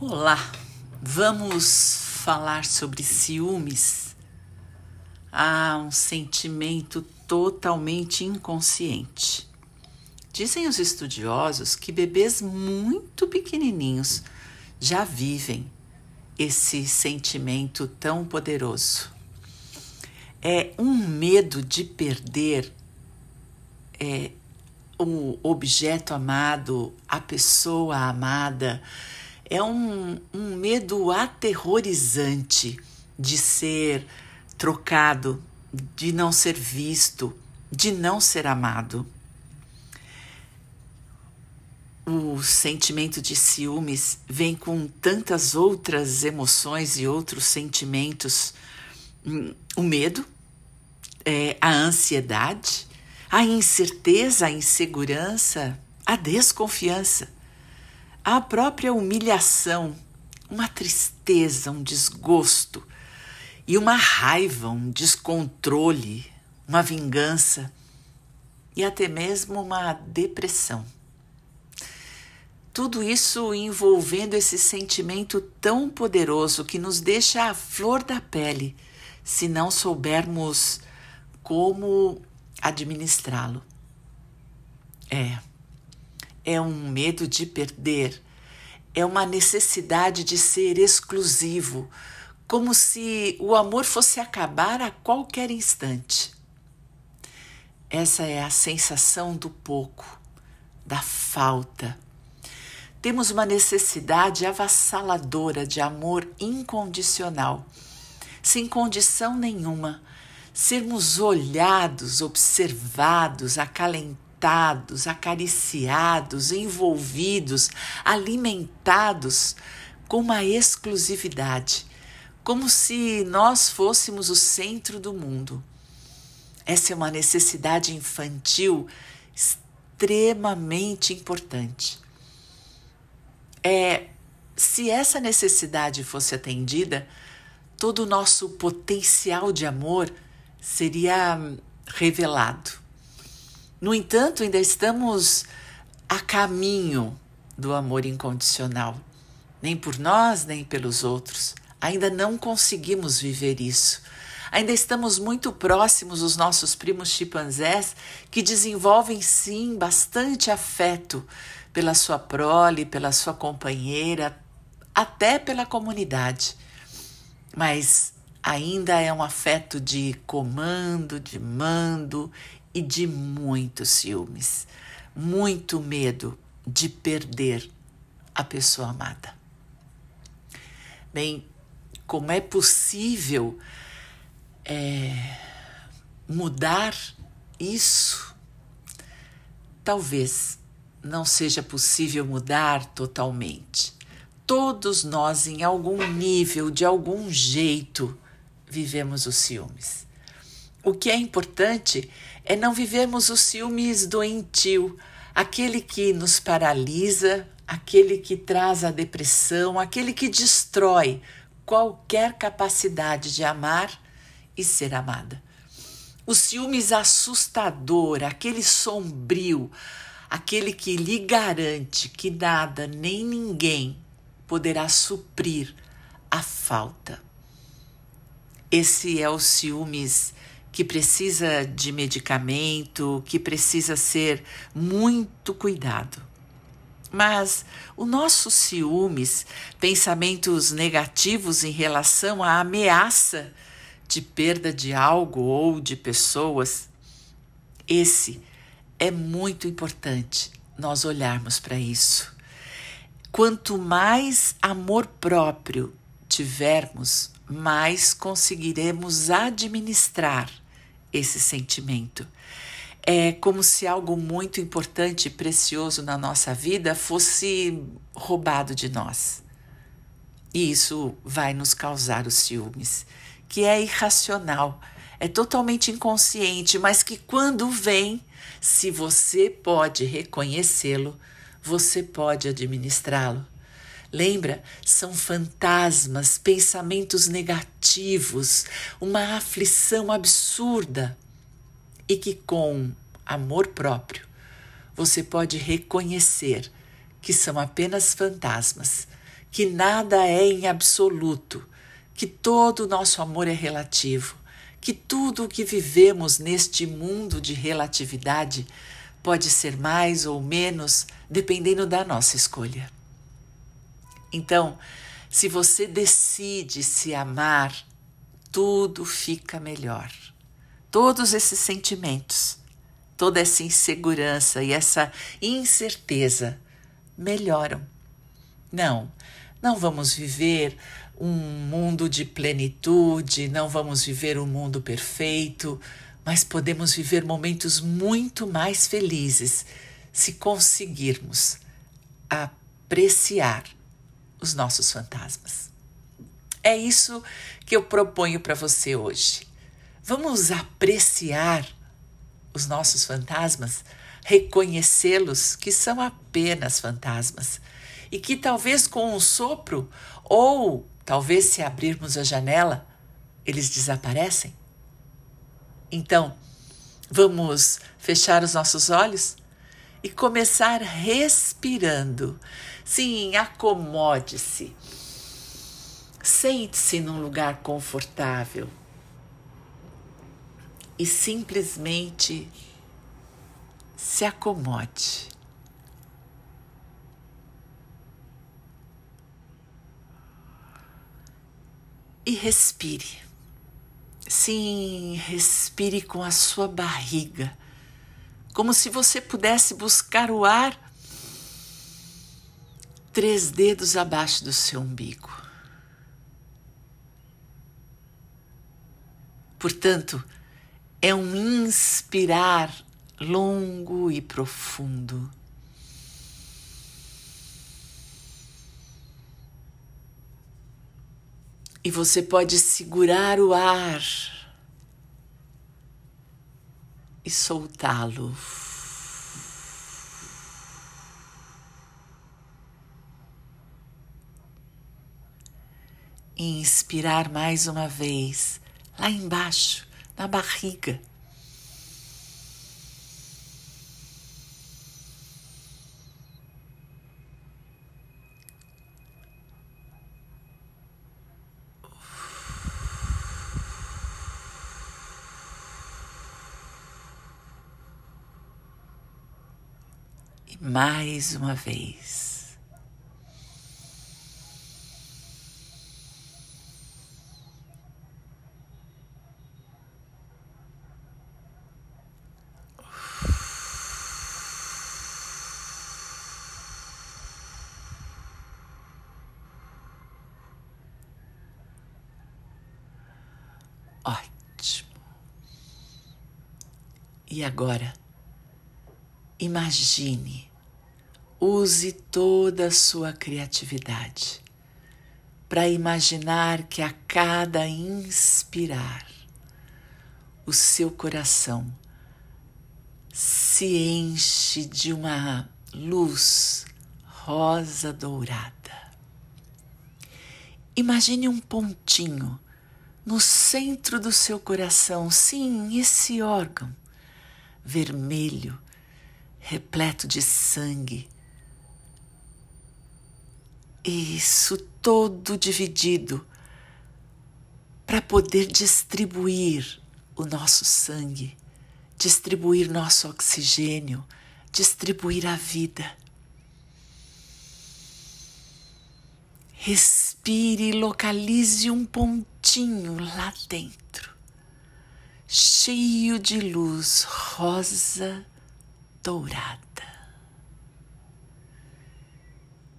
Olá, vamos falar sobre ciúmes. Há um sentimento totalmente inconsciente. Dizem os estudiosos que bebês muito pequenininhos já vivem esse sentimento tão poderoso. É um medo de perder é, o objeto amado, a pessoa amada é um, um medo aterrorizante de ser trocado, de não ser visto, de não ser amado. O sentimento de ciúmes vem com tantas outras emoções e outros sentimentos. Hum, o medo, é, a ansiedade, a incerteza, a insegurança, a desconfiança a própria humilhação, uma tristeza, um desgosto e uma raiva, um descontrole, uma vingança e até mesmo uma depressão. Tudo isso envolvendo esse sentimento tão poderoso que nos deixa à flor da pele se não soubermos como administrá-lo. É é um medo de perder, é uma necessidade de ser exclusivo, como se o amor fosse acabar a qualquer instante. Essa é a sensação do pouco, da falta. Temos uma necessidade avassaladora de amor incondicional, sem condição nenhuma. Sermos olhados, observados, acalentados alimentados, acariciados, envolvidos, alimentados com uma exclusividade, como se nós fôssemos o centro do mundo. Essa é uma necessidade infantil extremamente importante. É, se essa necessidade fosse atendida, todo o nosso potencial de amor seria revelado. No entanto, ainda estamos a caminho do amor incondicional. Nem por nós, nem pelos outros. Ainda não conseguimos viver isso. Ainda estamos muito próximos dos nossos primos chimpanzés que desenvolvem sim bastante afeto pela sua prole, pela sua companheira, até pela comunidade. Mas ainda é um afeto de comando, de mando e de muitos ciúmes, muito medo de perder a pessoa amada. Bem, como é possível é, mudar isso? Talvez não seja possível mudar totalmente. Todos nós, em algum nível, de algum jeito, vivemos os ciúmes. O que é importante é não vivermos os ciúmes doentio, aquele que nos paralisa, aquele que traz a depressão, aquele que destrói qualquer capacidade de amar e ser amada. O ciúmes assustador, aquele sombrio, aquele que lhe garante que nada nem ninguém poderá suprir a falta. Esse é o ciúmes que precisa de medicamento, que precisa ser muito cuidado. Mas o nosso ciúmes, pensamentos negativos em relação à ameaça de perda de algo ou de pessoas, esse é muito importante nós olharmos para isso. Quanto mais amor próprio tivermos, mais conseguiremos administrar esse sentimento. É como se algo muito importante e precioso na nossa vida fosse roubado de nós. E isso vai nos causar os ciúmes, que é irracional, é totalmente inconsciente, mas que quando vem, se você pode reconhecê-lo, você pode administrá-lo. Lembra? São fantasmas, pensamentos negativos, uma aflição absurda. E que com amor próprio você pode reconhecer que são apenas fantasmas, que nada é em absoluto, que todo o nosso amor é relativo, que tudo o que vivemos neste mundo de relatividade pode ser mais ou menos dependendo da nossa escolha. Então, se você decide se amar, tudo fica melhor. Todos esses sentimentos, toda essa insegurança e essa incerteza melhoram. Não, não vamos viver um mundo de plenitude, não vamos viver um mundo perfeito, mas podemos viver momentos muito mais felizes se conseguirmos apreciar os nossos fantasmas. É isso que eu proponho para você hoje. Vamos apreciar os nossos fantasmas, reconhecê-los que são apenas fantasmas e que talvez com um sopro ou talvez se abrirmos a janela, eles desaparecem. Então, vamos fechar os nossos olhos e começar respirando. Sim, acomode-se. Sente-se num lugar confortável e simplesmente se acomode. E respire. Sim, respire com a sua barriga, como se você pudesse buscar o ar três dedos abaixo do seu umbigo. Portanto, é um inspirar longo e profundo. E você pode segurar o ar e soltá-lo. Inspirar mais uma vez, lá embaixo, na barriga. mais uma vez. E agora, imagine. Use toda a sua criatividade para imaginar que a cada inspirar, o seu coração se enche de uma luz rosa dourada. Imagine um pontinho no centro do seu coração, sim, esse órgão vermelho, repleto de sangue isso todo dividido para poder distribuir o nosso sangue, distribuir nosso oxigênio, distribuir a vida. Respire e localize um pontinho lá dentro, cheio de luz rosa dourada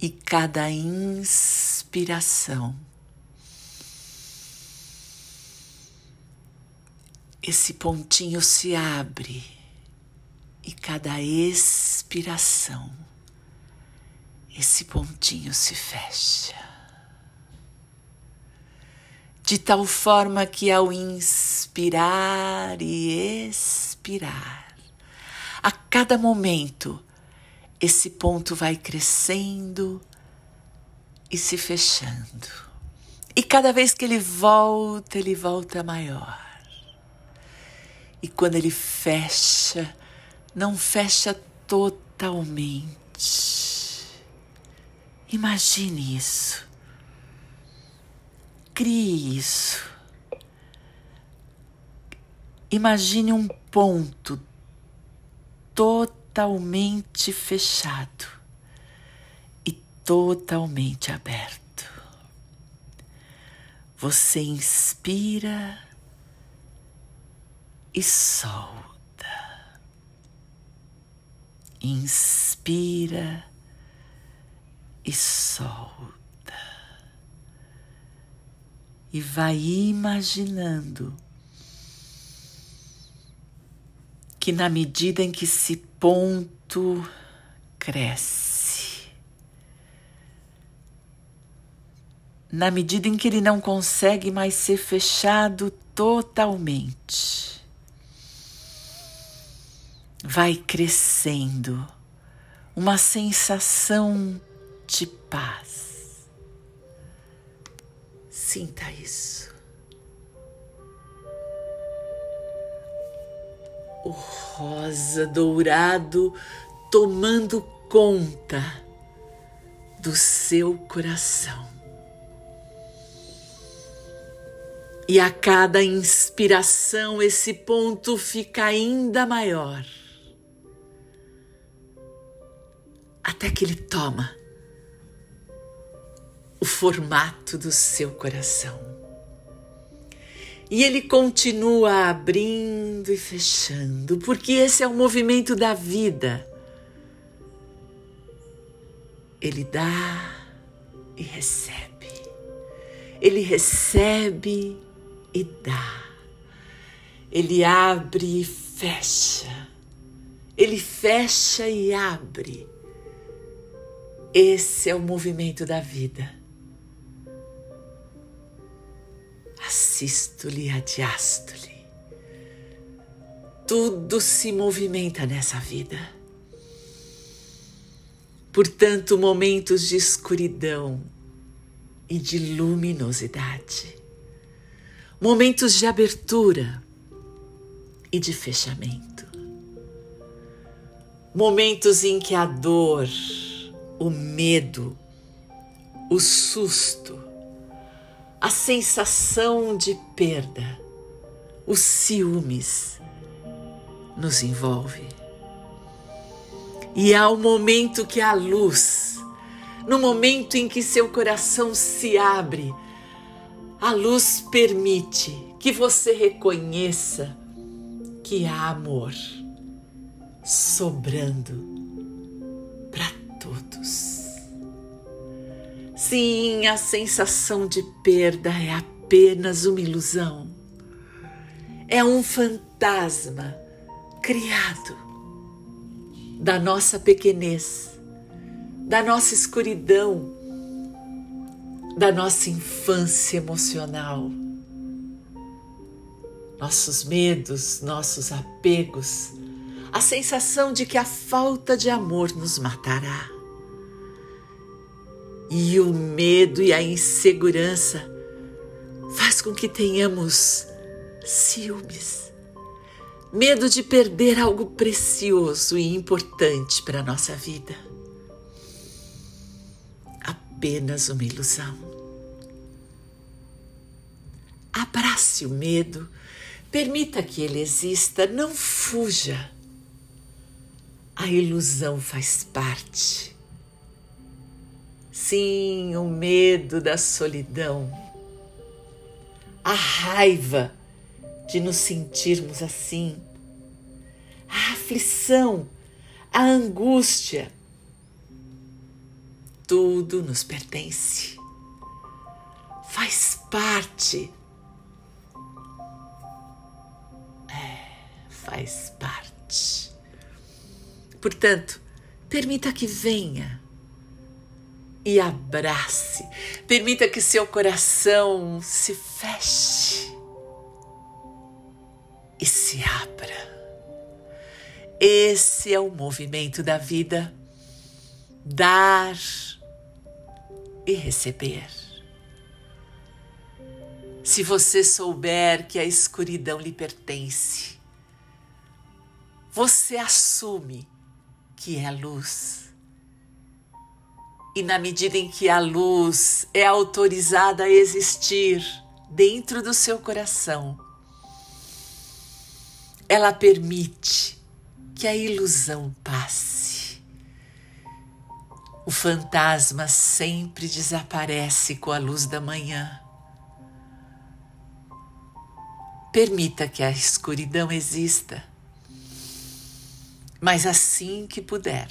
e cada inspiração. Esse pontinho se abre e cada expiração, esse pontinho se fecha. De tal forma que ao inspirar e expirar, a cada momento, esse ponto vai crescendo e se fechando. E cada vez que ele volta, ele volta maior. E quando ele fecha, não fecha totalmente. Imagine isso. Crie isso. Imagine um ponto totalmente fechado e totalmente aberto. Você inspira e solta. Inspira e solta. E vai imaginando que na medida em que esse ponto cresce, na medida em que ele não consegue mais ser fechado totalmente, vai crescendo uma sensação de paz. Sinta isso. O rosa dourado tomando conta do seu coração. E a cada inspiração esse ponto fica ainda maior. Até que ele toma o formato do seu coração. E ele continua abrindo e fechando, porque esse é o movimento da vida. Ele dá e recebe. Ele recebe e dá. Ele abre e fecha. Ele fecha e abre. Esse é o movimento da vida. Assístole, adiástole. Tudo se movimenta nessa vida. Portanto, momentos de escuridão e de luminosidade, momentos de abertura e de fechamento, momentos em que a dor, o medo, o susto, a sensação de perda, os ciúmes nos envolve. E há o momento que a luz, no momento em que seu coração se abre, a luz permite que você reconheça que há amor sobrando Sim, a sensação de perda é apenas uma ilusão. É um fantasma criado da nossa pequenez, da nossa escuridão, da nossa infância emocional. Nossos medos, nossos apegos, a sensação de que a falta de amor nos matará e o medo e a insegurança faz com que tenhamos ciúmes, medo de perder algo precioso e importante para a nossa vida. Apenas uma ilusão. Abrace o medo, permita que ele exista, não fuja. A ilusão faz parte Sim, o medo da solidão, a raiva de nos sentirmos assim, a aflição, a angústia, tudo nos pertence, faz parte. É, faz parte. Portanto, permita que venha e abrace. Permita que seu coração se feche e se abra. Esse é o movimento da vida. Dar e receber. Se você souber que a escuridão lhe pertence, você assume que é luz E na medida em que a luz é autorizada a existir dentro do seu coração, ela permite que a ilusão passe. O fantasma sempre desaparece com a luz da manhã. Permita que a escuridão exista, mas assim que puder,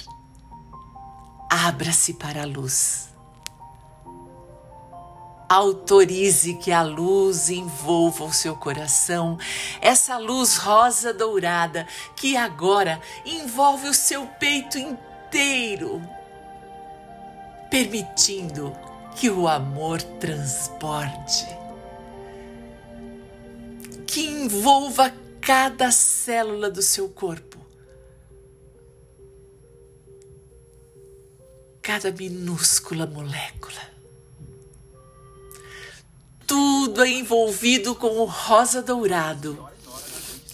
abra-se para a luz. Autorize que a luz envolva o seu coração, essa luz rosa dourada que agora envolve o seu peito inteiro, permitindo que o amor transborde, que envolva cada célula do seu corpo, cada minúscula molécula tudo é envolvido com o rosa dourado.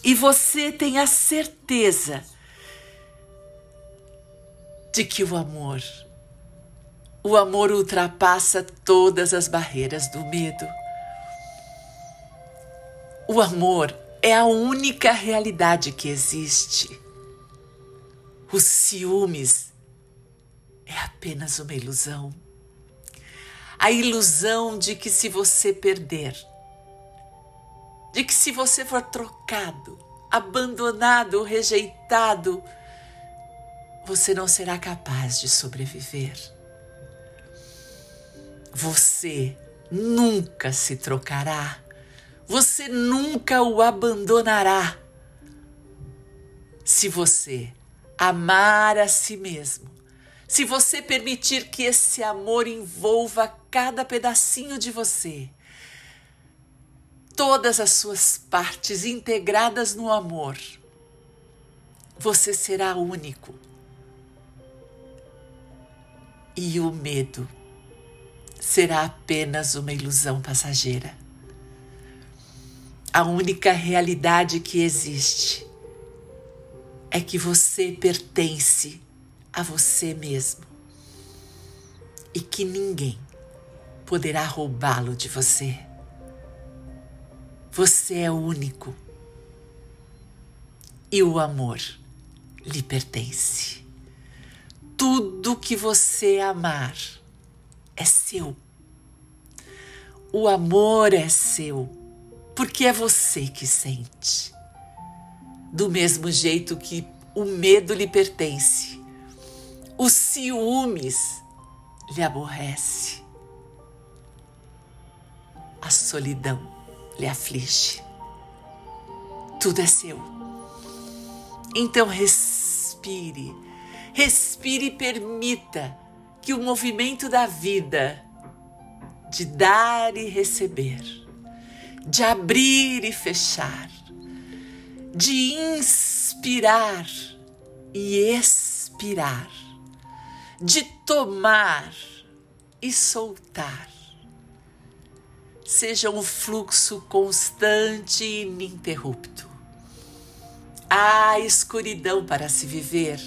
E você tem a certeza de que o amor, o amor ultrapassa todas as barreiras do medo. O amor é a única realidade que existe. Os ciúmes é apenas uma ilusão a ilusão de que se você perder, de que se você for trocado, abandonado, rejeitado, você não será capaz de sobreviver. Você nunca se trocará, você nunca o abandonará. Se você amar a si mesmo, se você permitir que esse amor envolva cada pedacinho de você, todas as suas partes integradas no amor, você será único. E o medo será apenas uma ilusão passageira. A única realidade que existe é que você pertence a você mesmo e que ninguém poderá roubá-lo de você. Você é único e o amor lhe pertence. Tudo que você amar é seu. O amor é seu, porque é você que sente. Do mesmo jeito que o medo lhe pertence, os ciúmes lhe aborrece. A solidão lhe aflige. Tudo é seu. Então respire, respire e permita que o movimento da vida, de dar e receber, de abrir e fechar, de inspirar e expirar, de tomar e soltar. Seja um fluxo constante e ininterrupto. Há escuridão para se viver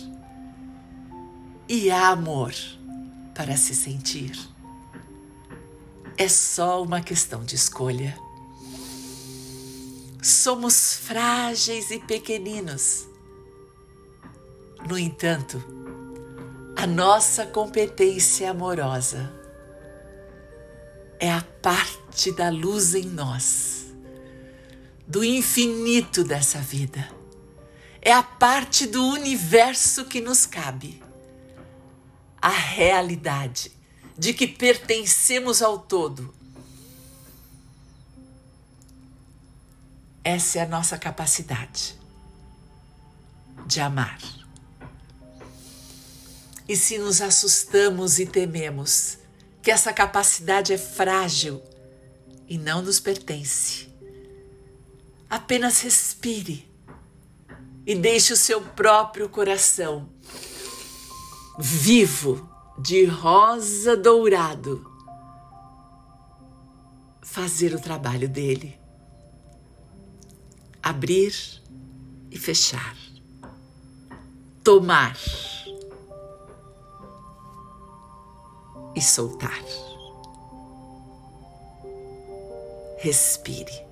e há amor para se sentir. É só uma questão de escolha. Somos frágeis e pequeninos. No entanto, a nossa competência amorosa é a parte da luz em nós, do infinito dessa vida. É a parte do universo que nos cabe. A realidade de que pertencemos ao todo. Essa é a nossa capacidade de amar. E se nos assustamos e tememos que essa capacidade é frágil e não nos pertence, apenas respire e deixe o seu próprio coração vivo de rosa dourado fazer o trabalho dele. Abrir e fechar. Tomar e soltar. Respire.